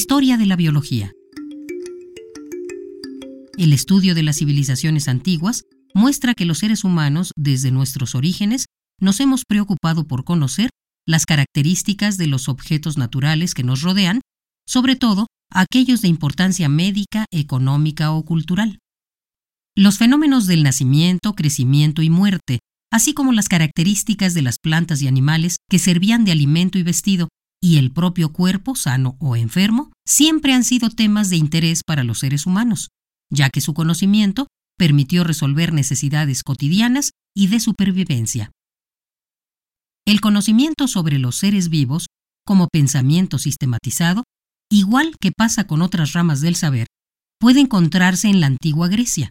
Historia de la biología. El estudio de las civilizaciones antiguas muestra que los seres humanos, desde nuestros orígenes, nos hemos preocupado por conocer las características de los objetos naturales que nos rodean, sobre todo aquellos de importancia médica, económica o cultural. Los fenómenos del nacimiento, crecimiento y muerte, así como las características de las plantas y animales que servían de alimento y vestido, y el propio cuerpo, sano o enfermo, siempre han sido temas de interés para los seres humanos, ya que su conocimiento permitió resolver necesidades cotidianas y de supervivencia. El conocimiento sobre los seres vivos, como pensamiento sistematizado, igual que pasa con otras ramas del saber, puede encontrarse en la antigua Grecia.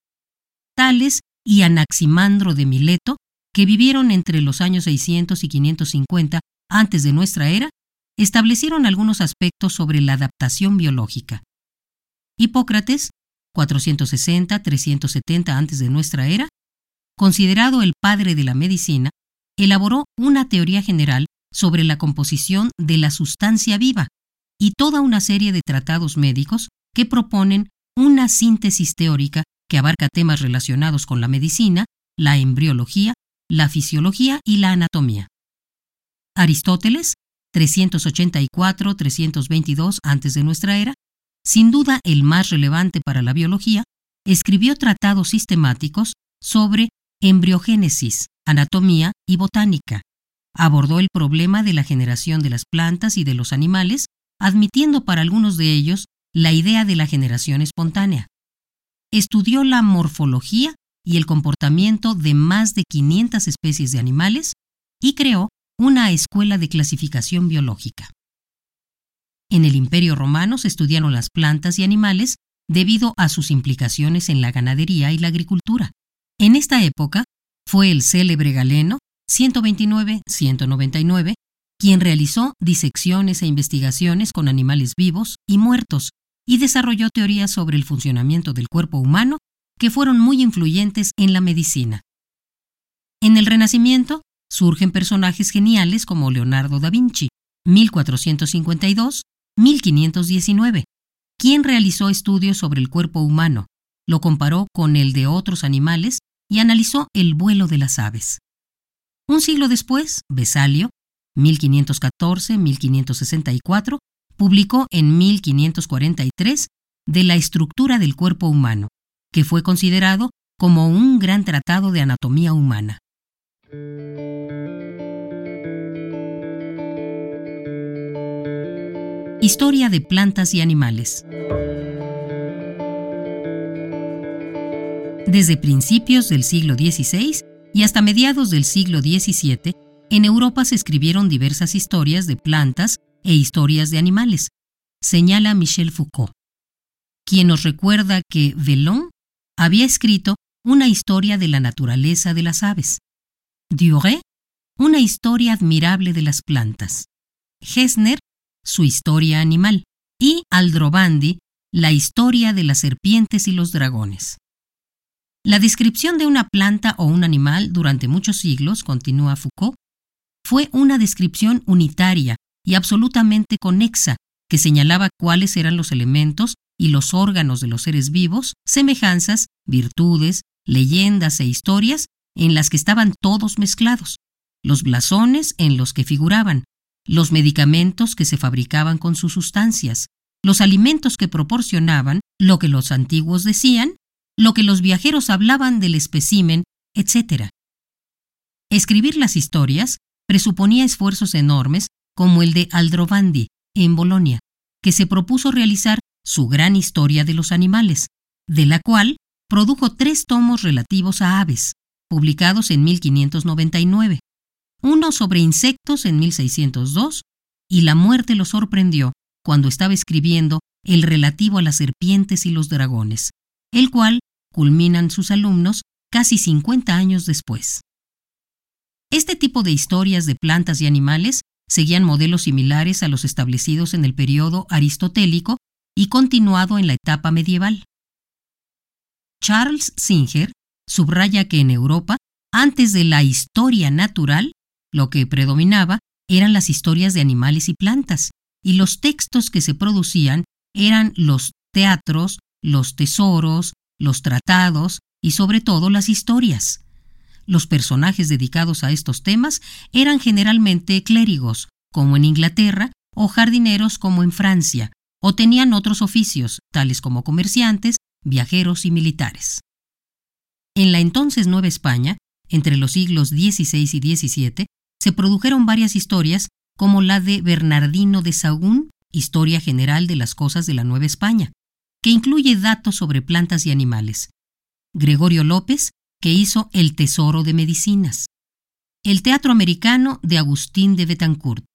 Tales y Anaximandro de Mileto, que vivieron entre los años 600 y 550 antes de nuestra era, establecieron algunos aspectos sobre la adaptación biológica. Hipócrates, 460-370 antes de nuestra era, considerado el padre de la medicina, elaboró una teoría general sobre la composición de la sustancia viva y toda una serie de tratados médicos que proponen una síntesis teórica que abarca temas relacionados con la medicina, la embriología, la fisiología y la anatomía. Aristóteles 384-322 antes de nuestra era, sin duda el más relevante para la biología, escribió tratados sistemáticos sobre embriogénesis, anatomía y botánica. Abordó el problema de la generación de las plantas y de los animales, admitiendo para algunos de ellos la idea de la generación espontánea. Estudió la morfología y el comportamiento de más de 500 especies de animales y creó una escuela de clasificación biológica. En el Imperio Romano se estudiaron las plantas y animales debido a sus implicaciones en la ganadería y la agricultura. En esta época fue el célebre Galeno 129-199 quien realizó disecciones e investigaciones con animales vivos y muertos y desarrolló teorías sobre el funcionamiento del cuerpo humano que fueron muy influyentes en la medicina. En el Renacimiento surgen personajes geniales como Leonardo da Vinci, 1452-1519, quien realizó estudios sobre el cuerpo humano, lo comparó con el de otros animales y analizó el vuelo de las aves. Un siglo después, Besalio, 1514-1564, publicó en 1543 de la estructura del cuerpo humano, que fue considerado como un gran tratado de anatomía humana. Historia de plantas y animales. Desde principios del siglo XVI y hasta mediados del siglo XVII, en Europa se escribieron diversas historias de plantas e historias de animales, señala Michel Foucault, quien nos recuerda que Vellon había escrito una historia de la naturaleza de las aves, Duret, una historia admirable de las plantas, Hesner su historia animal, y Aldrovandi, la historia de las serpientes y los dragones. La descripción de una planta o un animal durante muchos siglos, continúa Foucault, fue una descripción unitaria y absolutamente conexa que señalaba cuáles eran los elementos y los órganos de los seres vivos, semejanzas, virtudes, leyendas e historias en las que estaban todos mezclados, los blasones en los que figuraban, los medicamentos que se fabricaban con sus sustancias, los alimentos que proporcionaban, lo que los antiguos decían, lo que los viajeros hablaban del espécimen, etc. Escribir las historias presuponía esfuerzos enormes como el de Aldrovandi, en Bolonia, que se propuso realizar su gran historia de los animales, de la cual produjo tres tomos relativos a aves, publicados en 1599 uno sobre insectos en 1602, y la muerte lo sorprendió cuando estaba escribiendo el relativo a las serpientes y los dragones, el cual culminan sus alumnos casi 50 años después. Este tipo de historias de plantas y animales seguían modelos similares a los establecidos en el periodo aristotélico y continuado en la etapa medieval. Charles Singer subraya que en Europa, antes de la historia natural, lo que predominaba eran las historias de animales y plantas, y los textos que se producían eran los teatros, los tesoros, los tratados y sobre todo las historias. Los personajes dedicados a estos temas eran generalmente clérigos, como en Inglaterra, o jardineros como en Francia, o tenían otros oficios, tales como comerciantes, viajeros y militares. En la entonces Nueva España, entre los siglos XVI y XVII, se produjeron varias historias como la de Bernardino de Sahagún, Historia General de las Cosas de la Nueva España, que incluye datos sobre plantas y animales. Gregorio López, que hizo El Tesoro de Medicinas. El Teatro Americano de Agustín de Betancourt.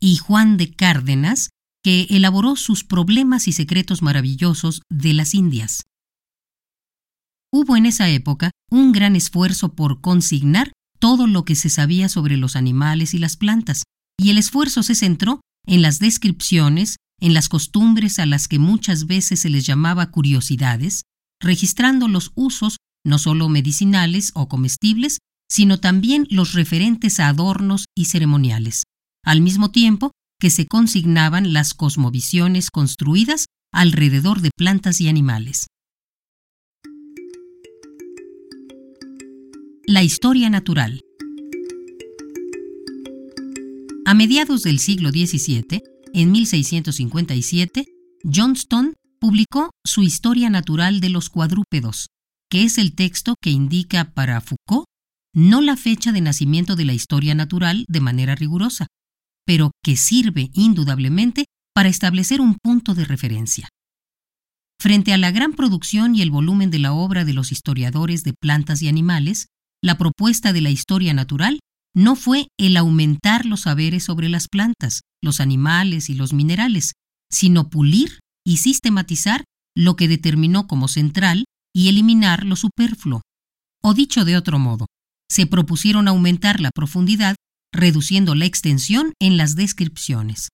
Y Juan de Cárdenas, que elaboró sus problemas y secretos maravillosos de las Indias. Hubo en esa época un gran esfuerzo por consignar todo lo que se sabía sobre los animales y las plantas, y el esfuerzo se centró en las descripciones, en las costumbres a las que muchas veces se les llamaba curiosidades, registrando los usos no solo medicinales o comestibles, sino también los referentes a adornos y ceremoniales, al mismo tiempo que se consignaban las cosmovisiones construidas alrededor de plantas y animales. La historia natural. A mediados del siglo XVII, en 1657, Johnston publicó su Historia Natural de los Cuadrúpedos, que es el texto que indica para Foucault no la fecha de nacimiento de la historia natural de manera rigurosa, pero que sirve indudablemente para establecer un punto de referencia. Frente a la gran producción y el volumen de la obra de los historiadores de plantas y animales, la propuesta de la historia natural no fue el aumentar los saberes sobre las plantas, los animales y los minerales, sino pulir y sistematizar lo que determinó como central y eliminar lo superfluo. O dicho de otro modo, se propusieron aumentar la profundidad reduciendo la extensión en las descripciones.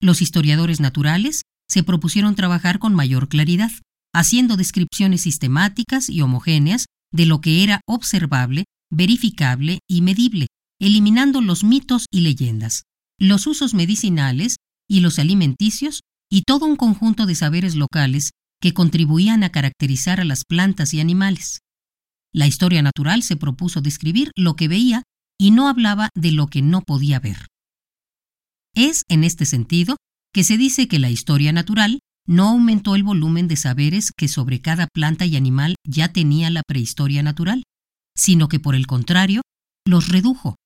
Los historiadores naturales se propusieron trabajar con mayor claridad, haciendo descripciones sistemáticas y homogéneas de lo que era observable, verificable y medible, eliminando los mitos y leyendas, los usos medicinales y los alimenticios y todo un conjunto de saberes locales que contribuían a caracterizar a las plantas y animales. La historia natural se propuso describir lo que veía y no hablaba de lo que no podía ver. Es, en este sentido, que se dice que la historia natural no aumentó el volumen de saberes que sobre cada planta y animal ya tenía la prehistoria natural, sino que por el contrario, los redujo.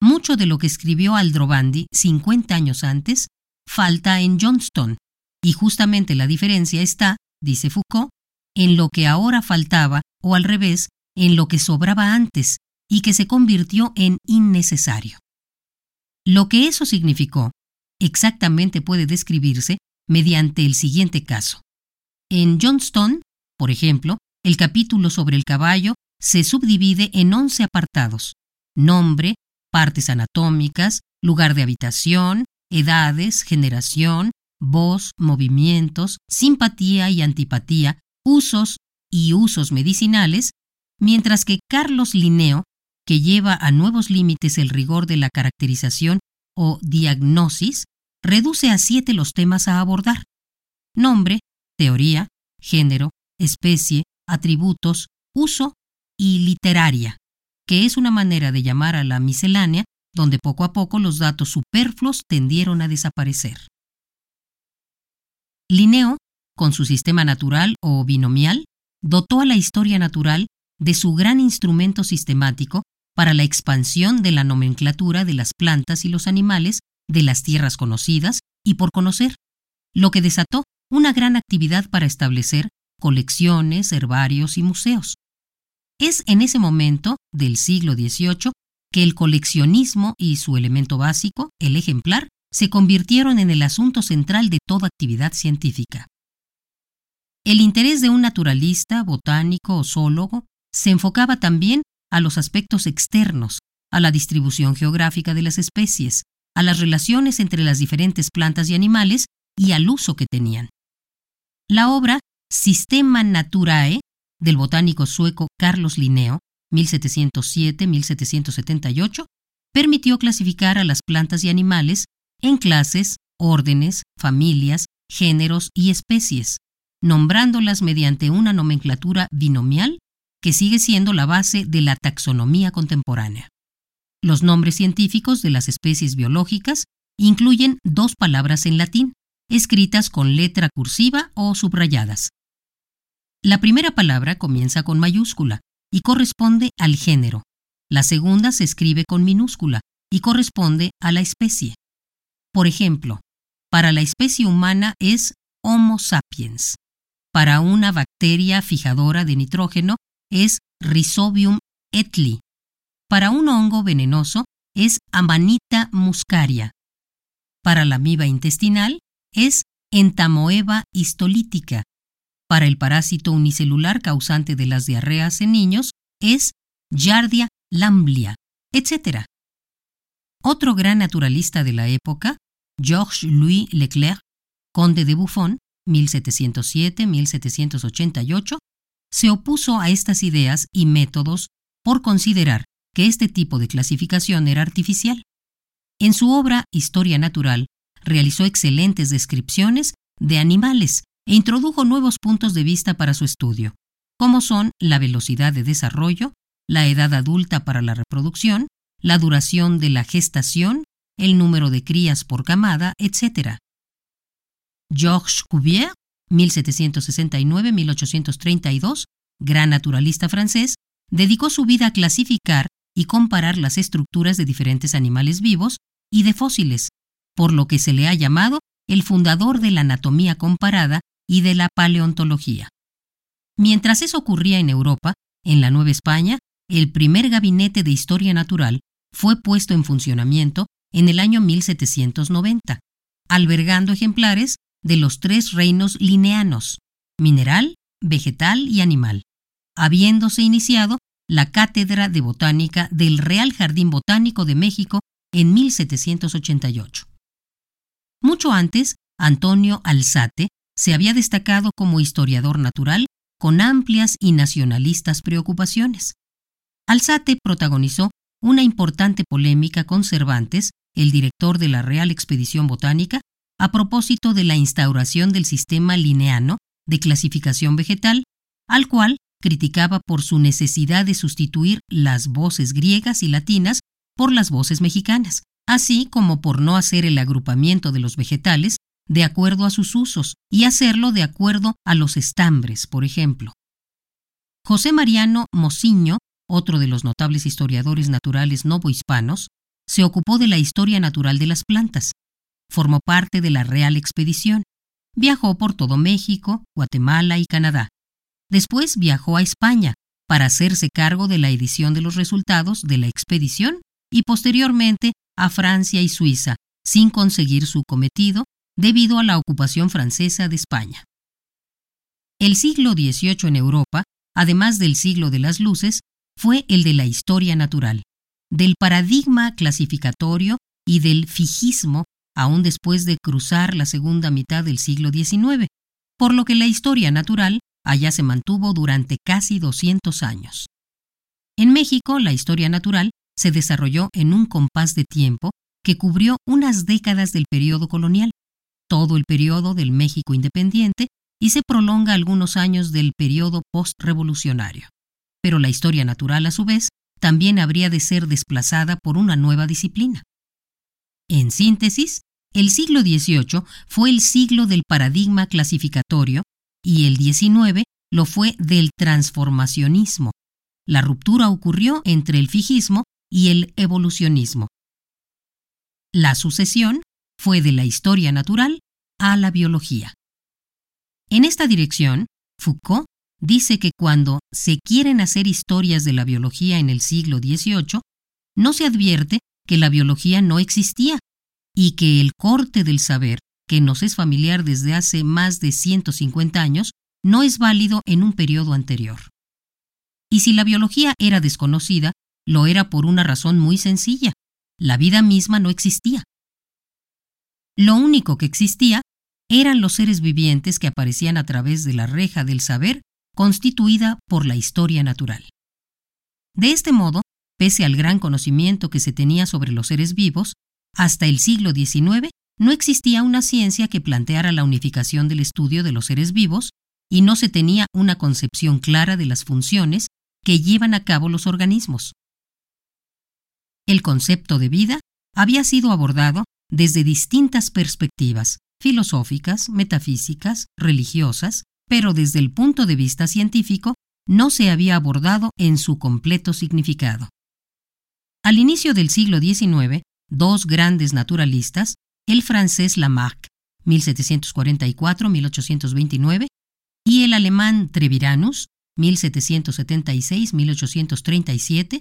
Mucho de lo que escribió Aldrovandi 50 años antes falta en Johnston, y justamente la diferencia está, dice Foucault, en lo que ahora faltaba, o al revés, en lo que sobraba antes y que se convirtió en innecesario. Lo que eso significó exactamente puede describirse mediante el siguiente caso. En Johnston, por ejemplo, el capítulo sobre el caballo se subdivide en 11 apartados. Nombre, partes anatómicas, lugar de habitación, edades, generación, voz, movimientos, simpatía y antipatía, usos y usos medicinales, mientras que Carlos Linneo, que lleva a nuevos límites el rigor de la caracterización o diagnosis, reduce a siete los temas a abordar. Nombre, teoría, género, especie, atributos, uso y literaria, que es una manera de llamar a la miscelánea donde poco a poco los datos superfluos tendieron a desaparecer. Linneo, con su sistema natural o binomial, dotó a la historia natural de su gran instrumento sistemático para la expansión de la nomenclatura de las plantas y los animales de las tierras conocidas y por conocer, lo que desató una gran actividad para establecer colecciones, herbarios y museos. Es en ese momento del siglo XVIII que el coleccionismo y su elemento básico, el ejemplar, se convirtieron en el asunto central de toda actividad científica. El interés de un naturalista, botánico o zoólogo se enfocaba también a los aspectos externos, a la distribución geográfica de las especies, a las relaciones entre las diferentes plantas y animales y al uso que tenían. La obra Sistema Naturae del botánico sueco Carlos Linneo, 1707-1778, permitió clasificar a las plantas y animales en clases, órdenes, familias, géneros y especies, nombrándolas mediante una nomenclatura binomial que sigue siendo la base de la taxonomía contemporánea. Los nombres científicos de las especies biológicas incluyen dos palabras en latín, escritas con letra cursiva o subrayadas. La primera palabra comienza con mayúscula y corresponde al género. La segunda se escribe con minúscula y corresponde a la especie. Por ejemplo, para la especie humana es Homo sapiens. Para una bacteria fijadora de nitrógeno es Rhizobium etli. Para un hongo venenoso es Amanita muscaria. Para la amiba intestinal es Entamoeba histolítica. Para el parásito unicelular causante de las diarreas en niños es Yardia lamblia, etc. Otro gran naturalista de la época, Georges-Louis Leclerc, conde de Buffon, 1707-1788, se opuso a estas ideas y métodos por considerar que este tipo de clasificación era artificial. En su obra Historia Natural, realizó excelentes descripciones de animales e introdujo nuevos puntos de vista para su estudio, como son la velocidad de desarrollo, la edad adulta para la reproducción, la duración de la gestación, el número de crías por camada, etc. Georges Cuvier, 1769-1832, gran naturalista francés, dedicó su vida a clasificar y comparar las estructuras de diferentes animales vivos y de fósiles, por lo que se le ha llamado el fundador de la anatomía comparada y de la paleontología. Mientras eso ocurría en Europa, en la Nueva España, el primer gabinete de historia natural fue puesto en funcionamiento en el año 1790, albergando ejemplares de los tres reinos lineanos, mineral, vegetal y animal, habiéndose iniciado la Cátedra de Botánica del Real Jardín Botánico de México en 1788. Mucho antes, Antonio Alzate se había destacado como historiador natural con amplias y nacionalistas preocupaciones. Alzate protagonizó una importante polémica con Cervantes, el director de la Real Expedición Botánica, a propósito de la instauración del sistema lineano de clasificación vegetal, al cual criticaba por su necesidad de sustituir las voces griegas y latinas por las voces mexicanas, así como por no hacer el agrupamiento de los vegetales de acuerdo a sus usos y hacerlo de acuerdo a los estambres, por ejemplo. José Mariano Mociño, otro de los notables historiadores naturales novohispanos, se ocupó de la historia natural de las plantas. Formó parte de la Real Expedición. Viajó por todo México, Guatemala y Canadá. Después viajó a España para hacerse cargo de la edición de los resultados de la expedición y posteriormente a Francia y Suiza, sin conseguir su cometido debido a la ocupación francesa de España. El siglo XVIII en Europa, además del siglo de las luces, fue el de la historia natural, del paradigma clasificatorio y del fijismo aún después de cruzar la segunda mitad del siglo XIX, por lo que la historia natural allá se mantuvo durante casi 200 años. En México, la historia natural se desarrolló en un compás de tiempo que cubrió unas décadas del periodo colonial, todo el periodo del México independiente y se prolonga algunos años del periodo postrevolucionario. Pero la historia natural, a su vez, también habría de ser desplazada por una nueva disciplina. En síntesis, el siglo XVIII fue el siglo del paradigma clasificatorio y el XIX lo fue del transformacionismo. La ruptura ocurrió entre el fijismo y el evolucionismo. La sucesión fue de la historia natural a la biología. En esta dirección, Foucault dice que cuando se quieren hacer historias de la biología en el siglo XVIII, no se advierte que la biología no existía y que el corte del saber, que nos es familiar desde hace más de 150 años, no es válido en un periodo anterior. Y si la biología era desconocida, lo era por una razón muy sencilla. La vida misma no existía. Lo único que existía eran los seres vivientes que aparecían a través de la reja del saber constituida por la historia natural. De este modo, pese al gran conocimiento que se tenía sobre los seres vivos, hasta el siglo XIX no existía una ciencia que planteara la unificación del estudio de los seres vivos y no se tenía una concepción clara de las funciones que llevan a cabo los organismos. El concepto de vida había sido abordado desde distintas perspectivas, filosóficas, metafísicas, religiosas, pero desde el punto de vista científico no se había abordado en su completo significado. Al inicio del siglo XIX, dos grandes naturalistas, el francés Lamarck, 1744-1829, y el alemán Treviranus, 1776-1837,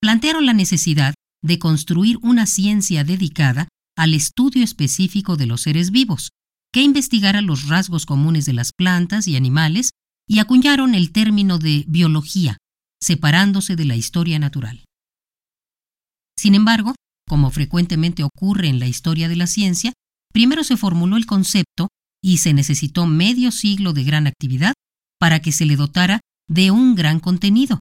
plantearon la necesidad de construir una ciencia dedicada al estudio específico de los seres vivos, que investigara los rasgos comunes de las plantas y animales y acuñaron el término de biología, separándose de la historia natural. Sin embargo, como frecuentemente ocurre en la historia de la ciencia, primero se formuló el concepto y se necesitó medio siglo de gran actividad para que se le dotara de un gran contenido,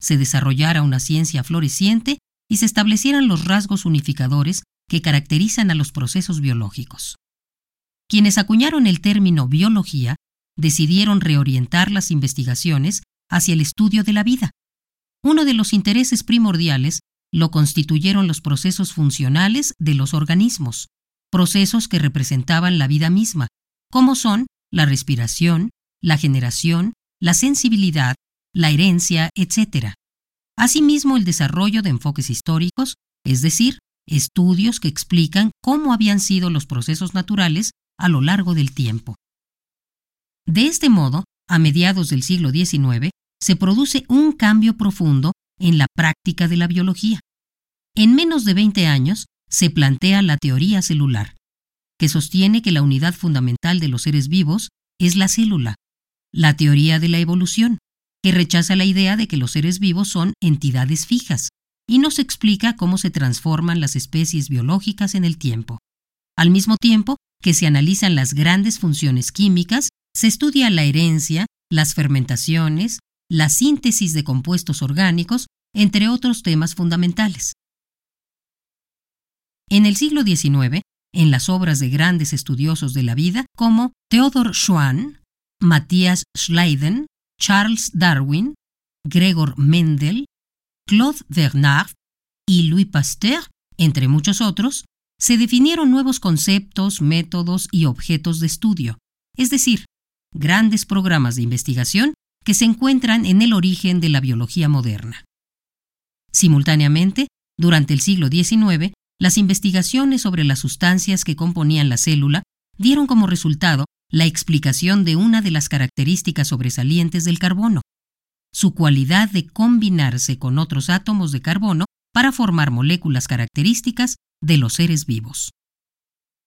se desarrollara una ciencia floreciente y se establecieran los rasgos unificadores que caracterizan a los procesos biológicos. Quienes acuñaron el término biología decidieron reorientar las investigaciones hacia el estudio de la vida. Uno de los intereses primordiales lo constituyeron los procesos funcionales de los organismos, procesos que representaban la vida misma, como son la respiración, la generación, la sensibilidad, la herencia, etc. Asimismo, el desarrollo de enfoques históricos, es decir, estudios que explican cómo habían sido los procesos naturales a lo largo del tiempo. De este modo, a mediados del siglo XIX, se produce un cambio profundo en la práctica de la biología. En menos de 20 años se plantea la teoría celular, que sostiene que la unidad fundamental de los seres vivos es la célula, la teoría de la evolución, que rechaza la idea de que los seres vivos son entidades fijas, y nos explica cómo se transforman las especies biológicas en el tiempo. Al mismo tiempo que se analizan las grandes funciones químicas, se estudia la herencia, las fermentaciones, la síntesis de compuestos orgánicos, entre otros temas fundamentales. En el siglo XIX, en las obras de grandes estudiosos de la vida como Theodor Schwann, Matthias Schleiden, Charles Darwin, Gregor Mendel, Claude Bernard y Louis Pasteur, entre muchos otros, se definieron nuevos conceptos, métodos y objetos de estudio, es decir, grandes programas de investigación que se encuentran en el origen de la biología moderna. Simultáneamente, durante el siglo XIX, las investigaciones sobre las sustancias que componían la célula dieron como resultado la explicación de una de las características sobresalientes del carbono, su cualidad de combinarse con otros átomos de carbono para formar moléculas características de los seres vivos.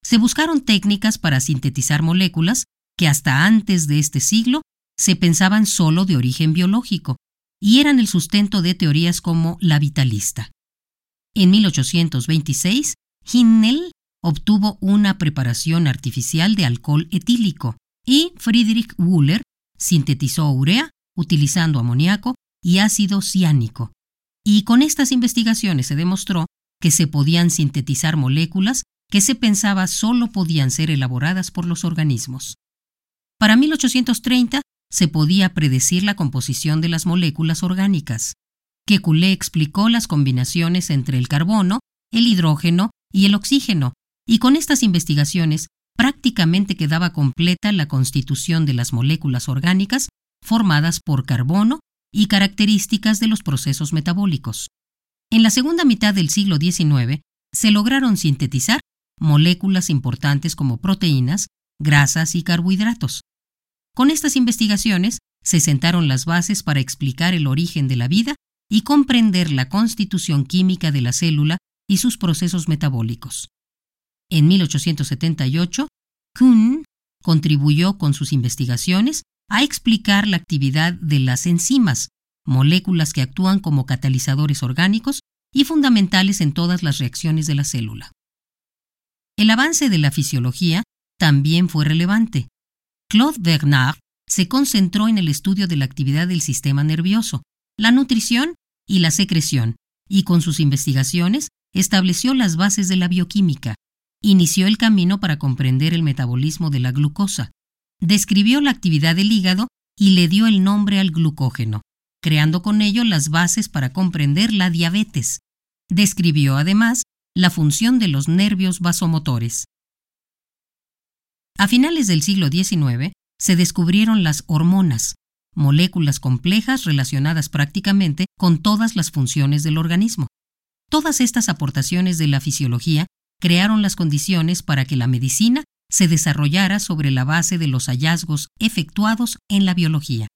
Se buscaron técnicas para sintetizar moléculas que hasta antes de este siglo se pensaban solo de origen biológico y eran el sustento de teorías como la vitalista. En 1826, Hinnell obtuvo una preparación artificial de alcohol etílico y Friedrich Wöhler sintetizó urea utilizando amoníaco y ácido ciánico. Y con estas investigaciones se demostró que se podían sintetizar moléculas que se pensaba solo podían ser elaboradas por los organismos. Para 1830 se podía predecir la composición de las moléculas orgánicas. Kekulé explicó las combinaciones entre el carbono, el hidrógeno y el oxígeno, y con estas investigaciones prácticamente quedaba completa la constitución de las moléculas orgánicas formadas por carbono y características de los procesos metabólicos. En la segunda mitad del siglo XIX se lograron sintetizar moléculas importantes como proteínas, grasas y carbohidratos. Con estas investigaciones se sentaron las bases para explicar el origen de la vida y comprender la constitución química de la célula y sus procesos metabólicos. En 1878, Kuhn contribuyó con sus investigaciones a explicar la actividad de las enzimas, moléculas que actúan como catalizadores orgánicos y fundamentales en todas las reacciones de la célula. El avance de la fisiología también fue relevante. Claude Bernard se concentró en el estudio de la actividad del sistema nervioso, la nutrición y la secreción, y con sus investigaciones estableció las bases de la bioquímica, inició el camino para comprender el metabolismo de la glucosa. Describió la actividad del hígado y le dio el nombre al glucógeno, creando con ello las bases para comprender la diabetes. Describió además la función de los nervios vasomotores. A finales del siglo XIX se descubrieron las hormonas, moléculas complejas relacionadas prácticamente con todas las funciones del organismo. Todas estas aportaciones de la fisiología crearon las condiciones para que la medicina se desarrollara sobre la base de los hallazgos efectuados en la biología.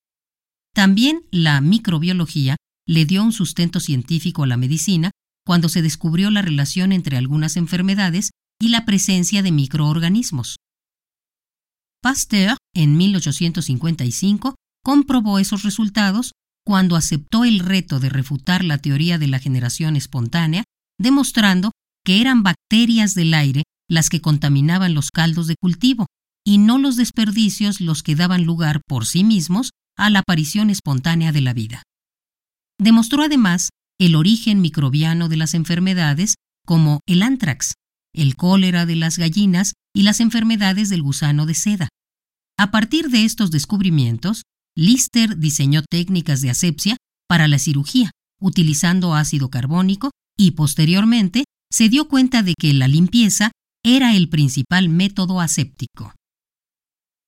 También la microbiología le dio un sustento científico a la medicina cuando se descubrió la relación entre algunas enfermedades y la presencia de microorganismos. Pasteur, en 1855, comprobó esos resultados cuando aceptó el reto de refutar la teoría de la generación espontánea, demostrando que eran bacterias del aire las que contaminaban los caldos de cultivo, y no los desperdicios los que daban lugar por sí mismos a la aparición espontánea de la vida. Demostró además el origen microbiano de las enfermedades como el antrax, el cólera de las gallinas y las enfermedades del gusano de seda. A partir de estos descubrimientos, Lister diseñó técnicas de asepsia para la cirugía, utilizando ácido carbónico, y posteriormente se dio cuenta de que la limpieza era el principal método aséptico.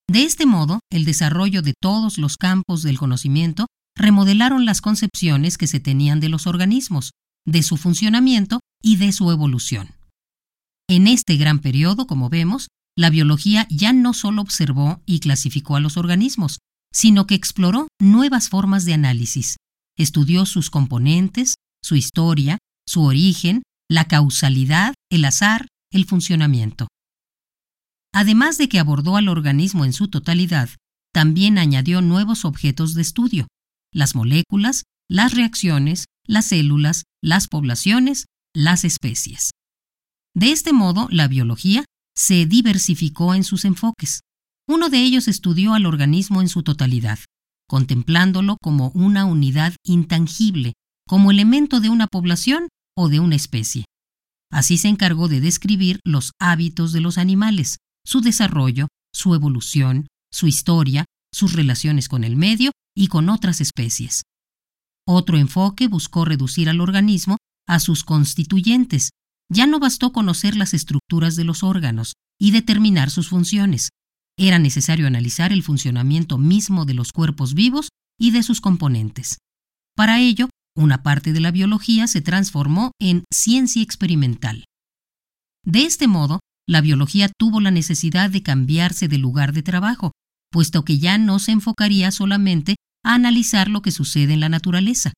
De este modo, el desarrollo de todos los campos del conocimiento remodelaron las concepciones que se tenían de los organismos, de su funcionamiento y de su evolución. En este gran periodo, como vemos, la biología ya no solo observó y clasificó a los organismos, sino que exploró nuevas formas de análisis, estudió sus componentes, su historia, su origen, la causalidad, el azar, el funcionamiento. Además de que abordó al organismo en su totalidad, también añadió nuevos objetos de estudio, las moléculas, las reacciones, las células, las poblaciones, las especies. De este modo, la biología se diversificó en sus enfoques. Uno de ellos estudió al organismo en su totalidad, contemplándolo como una unidad intangible, como elemento de una población o de una especie. Así se encargó de describir los hábitos de los animales, su desarrollo, su evolución, su historia, sus relaciones con el medio y con otras especies. Otro enfoque buscó reducir al organismo a sus constituyentes. Ya no bastó conocer las estructuras de los órganos y determinar sus funciones, era necesario analizar el funcionamiento mismo de los cuerpos vivos y de sus componentes. Para ello, una parte de la biología se transformó en ciencia experimental. De este modo, la biología tuvo la necesidad de cambiarse de lugar de trabajo, puesto que ya no se enfocaría solamente a analizar lo que sucede en la naturaleza.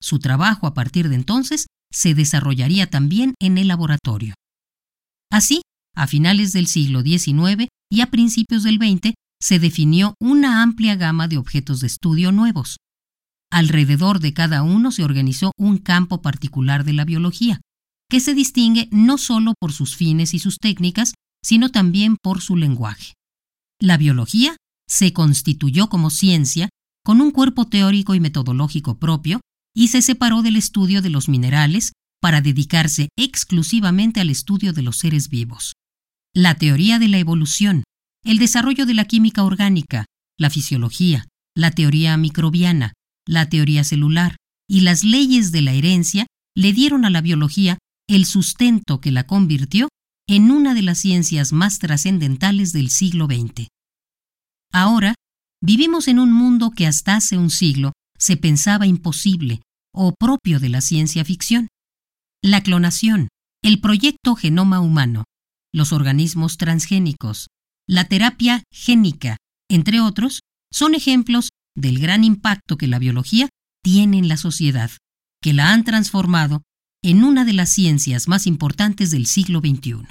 Su trabajo a partir de entonces se desarrollaría también en el laboratorio. Así, a finales del siglo XIX, y a principios del 20 se definió una amplia gama de objetos de estudio nuevos. Alrededor de cada uno se organizó un campo particular de la biología, que se distingue no solo por sus fines y sus técnicas, sino también por su lenguaje. La biología se constituyó como ciencia con un cuerpo teórico y metodológico propio y se separó del estudio de los minerales para dedicarse exclusivamente al estudio de los seres vivos la teoría de la evolución, el desarrollo de la química orgánica, la fisiología, la teoría microbiana, la teoría celular y las leyes de la herencia le dieron a la biología el sustento que la convirtió en una de las ciencias más trascendentales del siglo XX. Ahora, vivimos en un mundo que hasta hace un siglo se pensaba imposible o propio de la ciencia ficción. La clonación, el proyecto Genoma Humano, los organismos transgénicos, la terapia génica, entre otros, son ejemplos del gran impacto que la biología tiene en la sociedad, que la han transformado en una de las ciencias más importantes del siglo XXI.